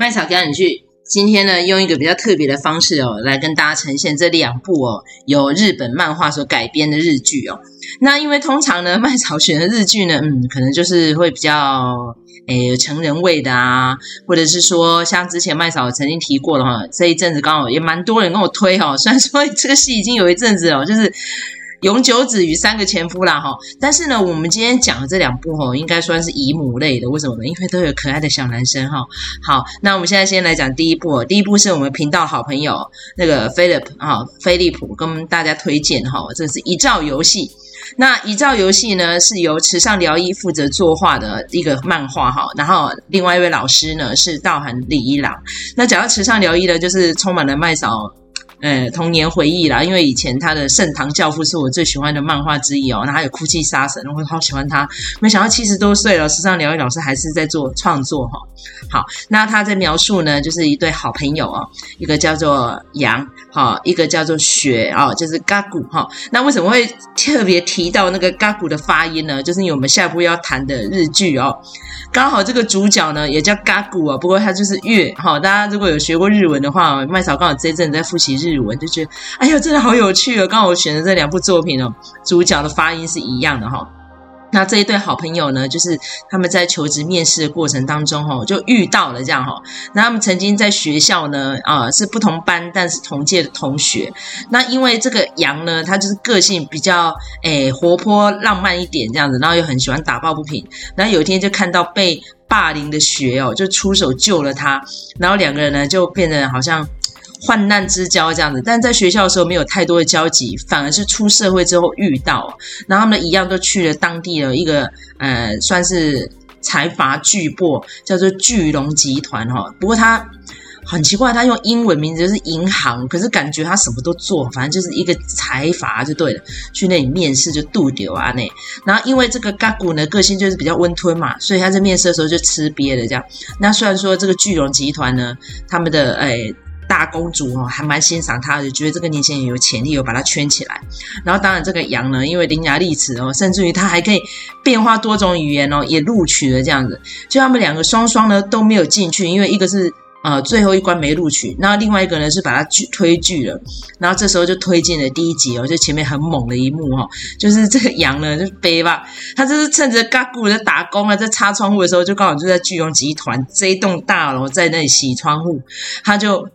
麦草赶紧去。今天呢，用一个比较特别的方式哦，来跟大家呈现这两部哦，由日本漫画所改编的日剧哦。那因为通常呢，麦草选的日剧呢，嗯，可能就是会比较诶成人味的啊，或者是说像之前麦草曾经提过的哈，这一阵子刚好也蛮多人跟我推哦，虽然说这个戏已经有一阵子哦，就是。永久子与三个前夫啦，哈！但是呢，我们今天讲的这两部哈，应该算是姨母类的。为什么呢？因为都有可爱的小男生哈。好，那我们现在先来讲第一部。第一部是我们频道好朋友那个 Philip 啊，飞利浦跟大家推荐哈。这是一照游戏。那一照游戏呢，是由池上辽一负责作画的一个漫画哈。然后另外一位老师呢是道涵李一郎。那讲到池上辽一呢，就是充满了麦嫂。呃，童年回忆啦，因为以前他的《盛唐教父》是我最喜欢的漫画之一哦，那还有《哭泣杀神》，我好喜欢他。没想到七十多岁了，池上辽一老师还是在做创作哈。好，那他在描述呢，就是一对好朋友哦，一个叫做阳，哈，一个叫做雪哦，就是嘎古哈。那为什么会特别提到那个嘎古的发音呢？就是因为我们下一步要谈的日剧哦。刚好这个主角呢也叫嘎古啊，不过他就是月哈。大家如果有学过日文的话，麦草刚好这一阵在复习日文，就觉得哎呀，真的好有趣哦。刚好我选的这两部作品哦，主角的发音是一样的哈。那这一对好朋友呢，就是他们在求职面试的过程当中，哈，就遇到了这样哈。那他们曾经在学校呢，啊，是不同班，但是同届的同学。那因为这个杨呢，他就是个性比较诶活泼浪漫一点这样子，然后又很喜欢打抱不平。然后有一天就看到被霸凌的雪哦，就出手救了他，然后两个人呢就变得好像。患难之交这样子，但在学校的时候没有太多的交集，反而是出社会之后遇到，然后他们一样都去了当地的一个呃，算是财阀巨擘，叫做巨龙集团哈。不过他很奇怪，他用英文名字就是银行，可是感觉他什么都做，反正就是一个财阀就对了。去那里面试就度丢啊那，然后因为这个嘎古呢个性就是比较温吞嘛，所以他在面试的时候就吃瘪了这样。那虽然说这个巨龙集团呢，他们的诶。大公主哦，还蛮欣赏他的，觉得这个年轻人有潜力，有把他圈起来。然后当然这个杨呢，因为伶牙俐齿哦，甚至于他还可以变化多种语言哦，也录取了这样子。就他们两个双双呢都没有进去，因为一个是呃最后一关没录取，然后另外一个呢是把他拒推拒了。然后这时候就推进了第一集哦，就前面很猛的一幕、哦，就是这个羊呢就背吧，他就是趁着嘎古在打工啊，在擦窗户的时候，就刚好就在巨龙集团这一栋大楼在那里洗窗户，他就。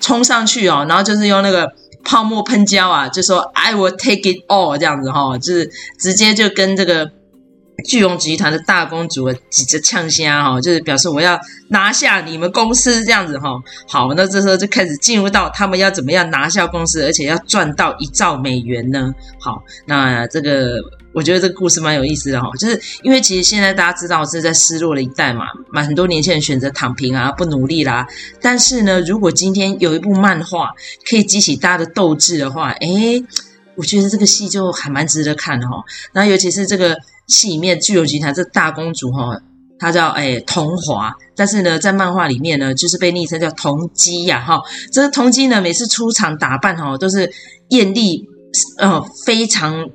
冲上去哦，然后就是用那个泡沫喷胶啊，就说 I will take it all 这样子哈、哦，就是直接就跟这个巨龙集团的大公主啊挤着呛虾哈，就是表示我要拿下你们公司这样子哈、哦。好，那这时候就开始进入到他们要怎么样拿下公司，而且要赚到一兆美元呢？好，那这个。我觉得这个故事蛮有意思的哈，就是因为其实现在大家知道是在失落的一代嘛，蛮很多年轻人选择躺平啊，不努力啦。但是呢，如果今天有一部漫画可以激起大家的斗志的话，诶，我觉得这个戏就还蛮值得看的哈。那尤其是这个戏里面巨龙集团这大公主哈，她叫诶桐华，但是呢，在漫画里面呢，就是被昵称叫桐姬呀哈。这个桐姬呢，每次出场打扮哈，都是艳丽，呃，非常。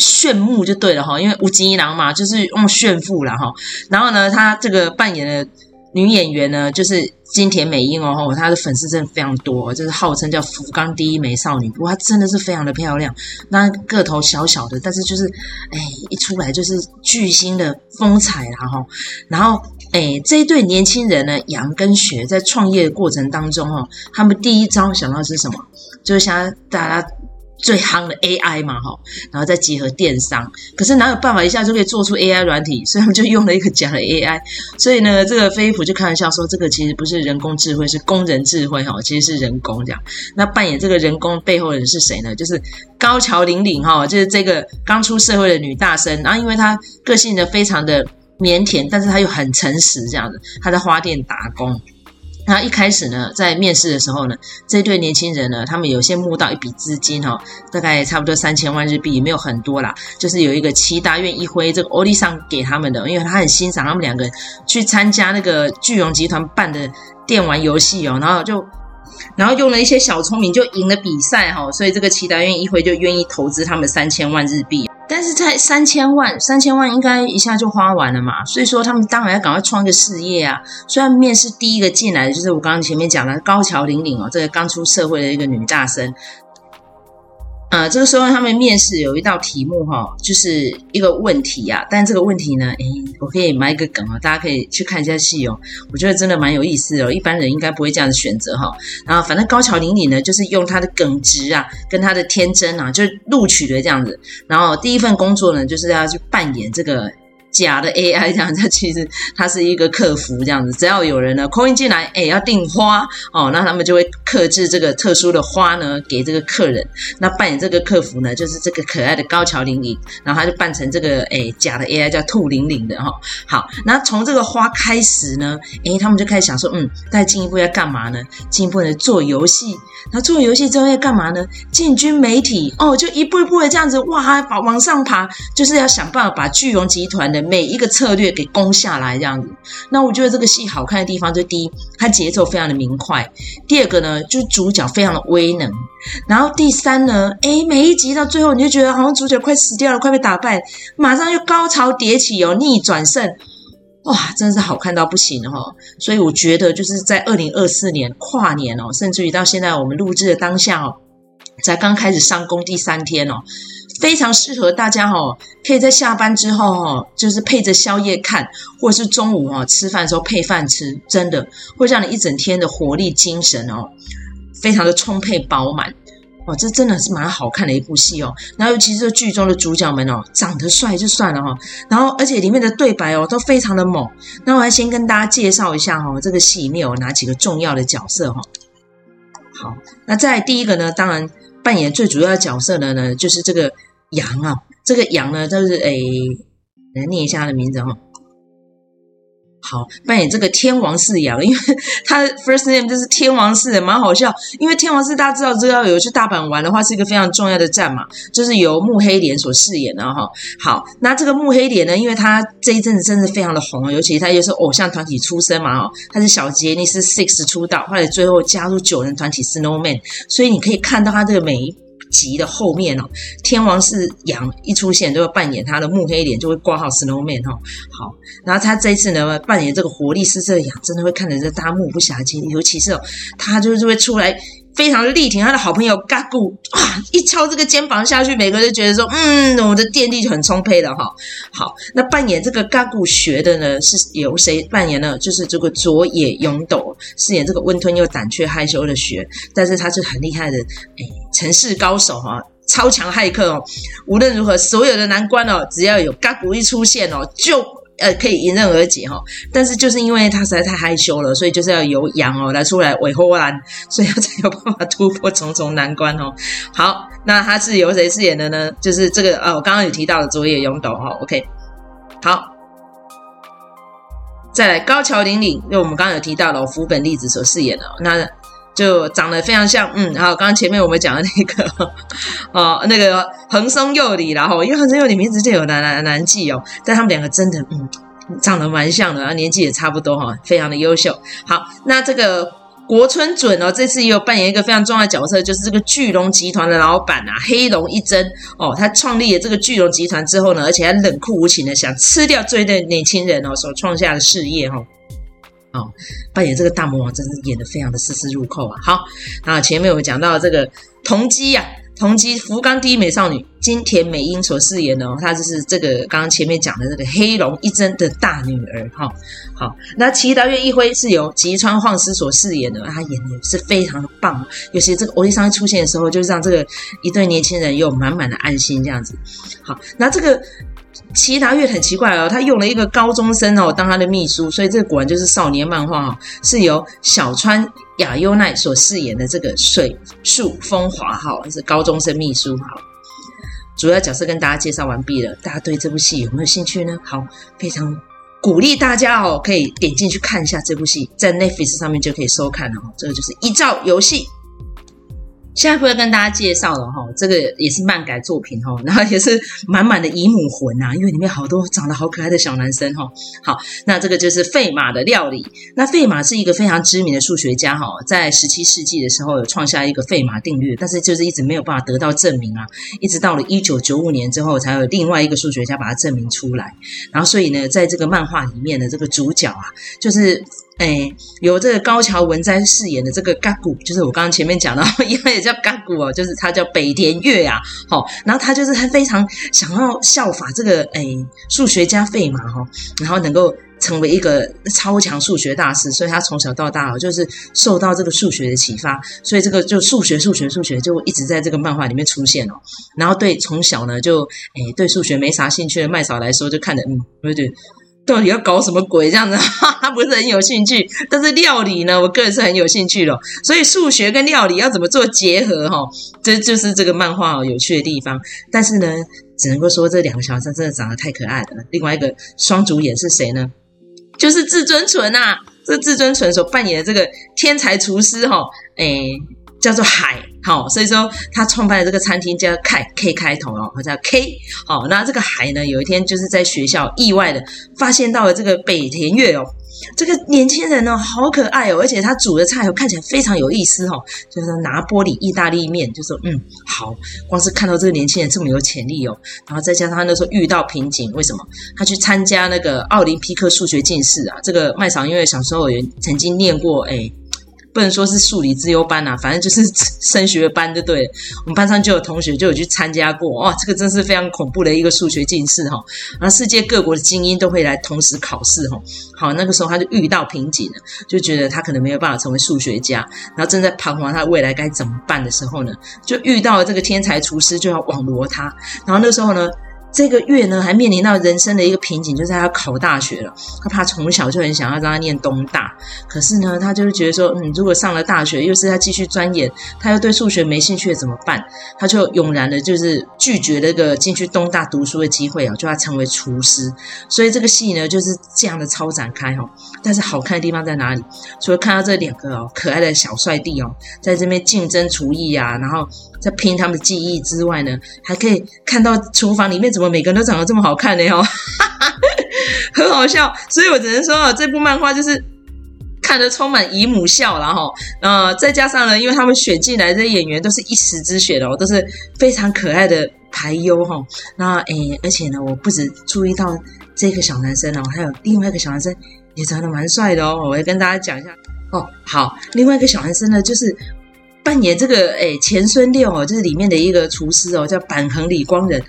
炫目就对了哈，因为吴吉一郎嘛，就是用炫富了哈。然后呢，他这个扮演的女演员呢，就是金田美樱哦，她的粉丝真的非常多，就是号称叫福冈第一美少女。不过她真的是非常的漂亮，那个头小小的，但是就是哎，一出来就是巨星的风采啦哈。然后哎，这一对年轻人呢，杨跟雪在创业的过程当中哈，他们第一招想到是什么？就是想大家。最夯的 AI 嘛，哈，然后再结合电商，可是哪有办法一下就可以做出 AI 软体？所以他们就用了一个假的 AI。所以呢，这个飞利浦就开玩笑说，这个其实不是人工智慧，是工人智慧，哈，其实是人工这样。那扮演这个人工背后的人是谁呢？就是高桥铃铃，哈，就是这个刚出社会的女大生。然后因为她个性呢非常的腼腆，但是她又很诚实，这样子，她在花店打工。那一开始呢，在面试的时候呢，这对年轻人呢，他们有先募到一笔资金哈，大概差不多三千万日币，也没有很多啦，就是有一个期达苑一辉这个欧丽桑给他们的，因为他很欣赏他们两个去参加那个巨龙集团办的电玩游戏哦，然后就，然后用了一些小聪明就赢了比赛哈，所以这个期达苑一辉就愿意投资他们三千万日币。但是才三千万，三千万应该一下就花完了嘛，所以说他们当然要赶快创个事业啊。虽然面试第一个进来的就是我刚刚前面讲的高桥玲玲哦，这个刚出社会的一个女大生。啊，这个时候他们面试有一道题目哈、哦，就是一个问题、啊。但这个问题呢，诶，我可以埋一个梗啊，大家可以去看一下戏哦。我觉得真的蛮有意思哦，一般人应该不会这样子选择哈、哦。然后反正高桥玲里呢，就是用他的耿直啊，跟他的天真啊，就录取了这样子。然后第一份工作呢，就是要去扮演这个。假的 AI 这样子，其实它是一个客服这样子，只要有人呢 call 进来，哎，要订花哦，那他们就会客制这个特殊的花呢给这个客人。那扮演这个客服呢，就是这个可爱的高桥玲玲，然后他就扮成这个哎假的 AI 叫兔玲玲的哈、哦。好，那从这个花开始呢，哎，他们就开始想说，嗯，再进一步要干嘛呢？进一步呢做游戏，那做游戏之后要干嘛呢？进军媒体哦，就一步一步的这样子哇，往往上爬，就是要想办法把巨龙集团的。每一个策略给攻下来这样子，那我觉得这个戏好看的地方，就第一，它节奏非常的明快；第二个呢，就是主角非常的威能；然后第三呢，诶，每一集到最后，你就觉得好像主角快死掉了，快被打败，马上又高潮迭起哦，逆转胜，哇，真的是好看到不行哦。所以我觉得就是在二零二四年跨年哦，甚至于到现在我们录制的当下哦，才刚开始上工第三天哦。非常适合大家哦，可以在下班之后哦，就是配着宵夜看，或者是中午哦吃饭的时候配饭吃，真的会让你一整天的活力精神哦，非常的充沛饱满哦，这真的是蛮好看的一部戏哦。然后尤其是剧中的主角们哦，长得帅就算了哈，然后而且里面的对白哦都非常的猛。那我还先跟大家介绍一下哈，这个戏里面有哪几个重要的角色哈。好，那在第一个呢，当然扮演最主要的角色的呢，就是这个。杨啊，这个杨呢，就是诶，来念一下他的名字哈。好，扮演这个天王寺杨，因为 他的 first name 就是天王寺，蛮好笑。因为天王寺大家知道，知道有去大阪玩的话，是一个非常重要的站嘛，就是由木黑莲所饰演的哈。好，那这个木黑莲呢，因为他这一阵子真的非常的红，尤其他又是偶像团体出身嘛哈，他是小杰尼斯 Six 出道，后来最后加入九人团体 Snowman，所以你可以看到他这个每一。集的后面哦，天王是羊一出现，就会扮演他的木黑脸，就会挂号 Snowman 哈。好，然后他这一次呢，扮演这个活力四射的羊，真的会看得这大目不暇接，尤其是哦，他就是会出来。非常力挺他的好朋友嘎古，哇！一敲这个肩膀下去，每个人都觉得说，嗯，我的电力就很充沛了哈。好，那扮演这个嘎古学的呢，是由谁扮演呢？就是这个佐野勇斗饰演这个温吞又胆怯害羞的学，但是他是很厉害的，哎，程式高手哈，超强骇客哦。无论如何，所有的难关哦，只要有嘎古一出现哦，就。呃，可以迎刃而解哈，但是就是因为他实在太害羞了，所以就是要由羊哦来出来维护完，所以他才有办法突破重重难关哦。好，那他是由谁饰演的呢？就是这个呃，我刚刚有提到的佐野勇斗哈。OK，好，再来高桥玲玲，因为我们刚刚有提到了福本莉子所饰演的那。就长得非常像，嗯，好，刚刚前面我们讲的那个，哦，那个横松佑里，然后因为横松佑里名字就有难难难记哦，但他们两个真的，嗯，长得蛮像的，年纪也差不多哈，非常的优秀。好，那这个国村隼哦，这次也有扮演一个非常重要的角色，就是这个巨龙集团的老板啊，黑龙一真哦，他创立了这个巨龙集团之后呢，而且还冷酷无情的想吃掉这一对年轻人哦所创下的事业哈、哦。哦，扮演这个大魔王真是演得非常的丝丝入扣啊！好，那前面我们讲到这个同姬呀，桐姬福冈第一美少女金田美音所饰演的哦，她就是这个刚刚前面讲的这个黑龙一真的大女儿哈。好，那齐达岳一辉是由吉川晃司所饰演的，他演的是非常的棒，尤其这个欧弟桑出现的时候，就让这个一对年轻人有满满的安心这样子。好，那这个。齐达岳很奇怪哦，他用了一个高中生哦当他的秘书，所以这果然就是少年漫画哦，是由小川雅优奈所饰演的这个水树风华哈，是高中生秘书哈。主要角色跟大家介绍完毕了，大家对这部戏有没有兴趣呢？好，非常鼓励大家哦，可以点进去看一下这部戏，在 Netflix 上面就可以收看了哦。这个就是《一兆游戏》。现在会跟大家介绍了哈，这个也是漫改作品哈，然后也是满满的姨母魂呐，因为里面好多长得好可爱的小男生哈。好，那这个就是费马的料理。那费马是一个非常知名的数学家哈，在十七世纪的时候有创下一个费马定律，但是就是一直没有办法得到证明啊，一直到了一九九五年之后，才有另外一个数学家把它证明出来。然后所以呢，在这个漫画里面的这个主角啊，就是。哎，由这个高桥文哉饰演的这个嘎古，就是我刚刚前面讲的，因为也叫嘎古哦，就是他叫北田月啊，好，然后他就是他非常想要效法这个哎数学家费马哈，然后能够成为一个超强数学大师，所以他从小到大哦，就是受到这个数学的启发，所以这个就数学数学数学就一直在这个漫画里面出现哦，然后对从小呢就哎对数学没啥兴趣的麦嫂来说，就看着嗯，对对。到底要搞什么鬼这样子？哈，不是很有兴趣。但是料理呢，我个人是很有兴趣的。所以数学跟料理要怎么做结合？哈，这就是这个漫画有趣的地方。但是呢，只能够说这两个小孩真的长得太可爱了。另外一个双主演是谁呢？就是至尊纯啊，这至尊纯所扮演的这个天才厨师哈，诶叫做海，好，所以说他创办的这个餐厅叫 K K 开头哦，叫 K，好，那这个海呢，有一天就是在学校意外的发现到了这个北田月哦，这个年轻人呢好可爱哦，而且他煮的菜哦看起来非常有意思哦，就是拿玻璃意大利面，就说嗯好，光是看到这个年轻人这么有潜力哦，然后再加上他那时候遇到瓶颈，为什么？他去参加那个奥林匹克数学竞赛啊，这个麦嫂因为小时候也曾经念过诶不能说是数理资优班呐、啊，反正就是 升学班就对。我们班上就有同学就有去参加过，哇，这个真是非常恐怖的一个数学竞赛哈。然后世界各国的精英都会来同时考试哈。好，那个时候他就遇到瓶颈了，就觉得他可能没有办法成为数学家，然后正在彷徨他未来该怎么办的时候呢，就遇到了这个天才厨师就要网罗他。然后那时候呢。这个月呢，还面临到人生的一个瓶颈，就是他要考大学了。他怕从小就很想要让他念东大，可是呢，他就是觉得说，嗯，如果上了大学，又是他继续钻研，他又对数学没兴趣，怎么办？他就勇然的，就是拒绝那个进去东大读书的机会啊，就要成为厨师。所以这个戏呢，就是这样的超展开哈。但是好看的地方在哪里？除了看到这两个哦可爱的小帅弟哦，在这边竞争厨艺啊，然后。在拼他们的技艺之外呢，还可以看到厨房里面怎怎么每个人都长得这么好看呢？哦，很好笑。所以我只能说啊，这部漫画就是看得充满姨母笑了哈。呃，再加上呢，因为他们选进来的演员都是一时之选哦，都是非常可爱的俳优哈。那诶，而且呢，我不止注意到这个小男生哦，还有另外一个小男生也长得蛮帅的哦。我要跟大家讲一下哦。好，另外一个小男生呢，就是。扮演这个诶前孙六哦，就是里面的一个厨师哦，叫板横李光人，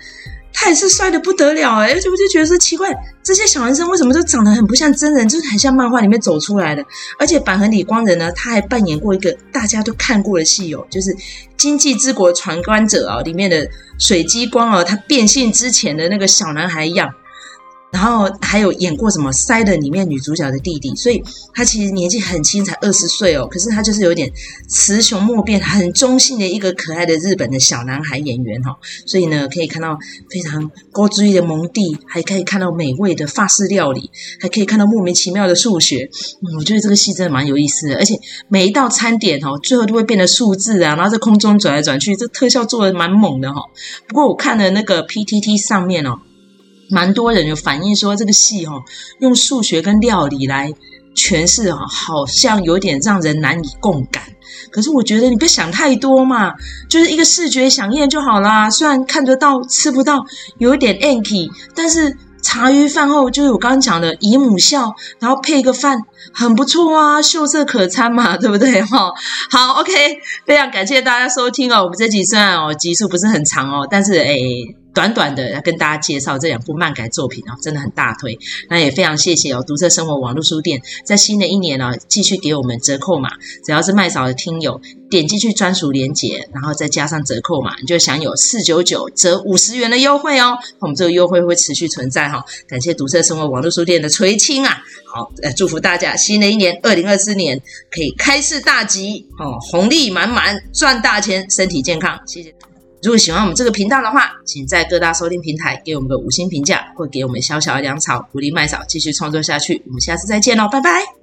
他也是帅的不得了诶，而且我就觉得说奇怪，这些小男生为什么都长得很不像真人，就是很像漫画里面走出来的。而且板和李光人呢，他还扮演过一个大家都看过的戏哦，就是《经济之国传关者》哦，里面的水激光哦，他变性之前的那个小男孩一样。然后还有演过什么《Silent》里面女主角的弟弟，所以他其实年纪很轻，才二十岁哦。可是他就是有点雌雄莫辨、很中性的一个可爱的日本的小男孩演员哈、所以呢，可以看到非常高追的蒙蒂，还可以看到美味的法式料理，还可以看到莫名其妙的数学。我觉得这个戏真的蛮有意思的，而且每一道餐点哦，最后都会变得数字啊，然后在空中转来转去，这特效做的蛮猛的哈、哦。不过我看了那个 PTT 上面哦。蛮多人有反映说，这个戏哈用数学跟料理来诠释哈，好像有点让人难以共感。可是我觉得你别想太多嘛，就是一个视觉饗宴就好啦。虽然看得到吃不到，有一点 anky，但是茶余饭后就是我刚刚讲的姨母笑，然后配个饭很不错啊，秀色可餐嘛，对不对哈？好，OK，非常感谢大家收听哦。我们这集虽然哦集数不是很长哦，但是诶短短的要跟大家介绍这两部漫改作品哦，真的很大推。那也非常谢谢哦，读册生活网络书店在新的一年呢，继续给我们折扣码，只要是麦嫂的听友点进去专属链接，然后再加上折扣码，你就享有四九九折五十元的优惠哦。我们这个优惠会持续存在哈，感谢读册生活网络书店的垂青啊。好，呃，祝福大家新的一年二零二四年可以开市大吉哦，红利满满，赚大钱，身体健康，谢谢。如果喜欢我们这个频道的话，请在各大收听平台给我们个五星评价，会给我们小小的粮草，鼓励麦嫂继续创作下去。我们下次再见喽，拜拜。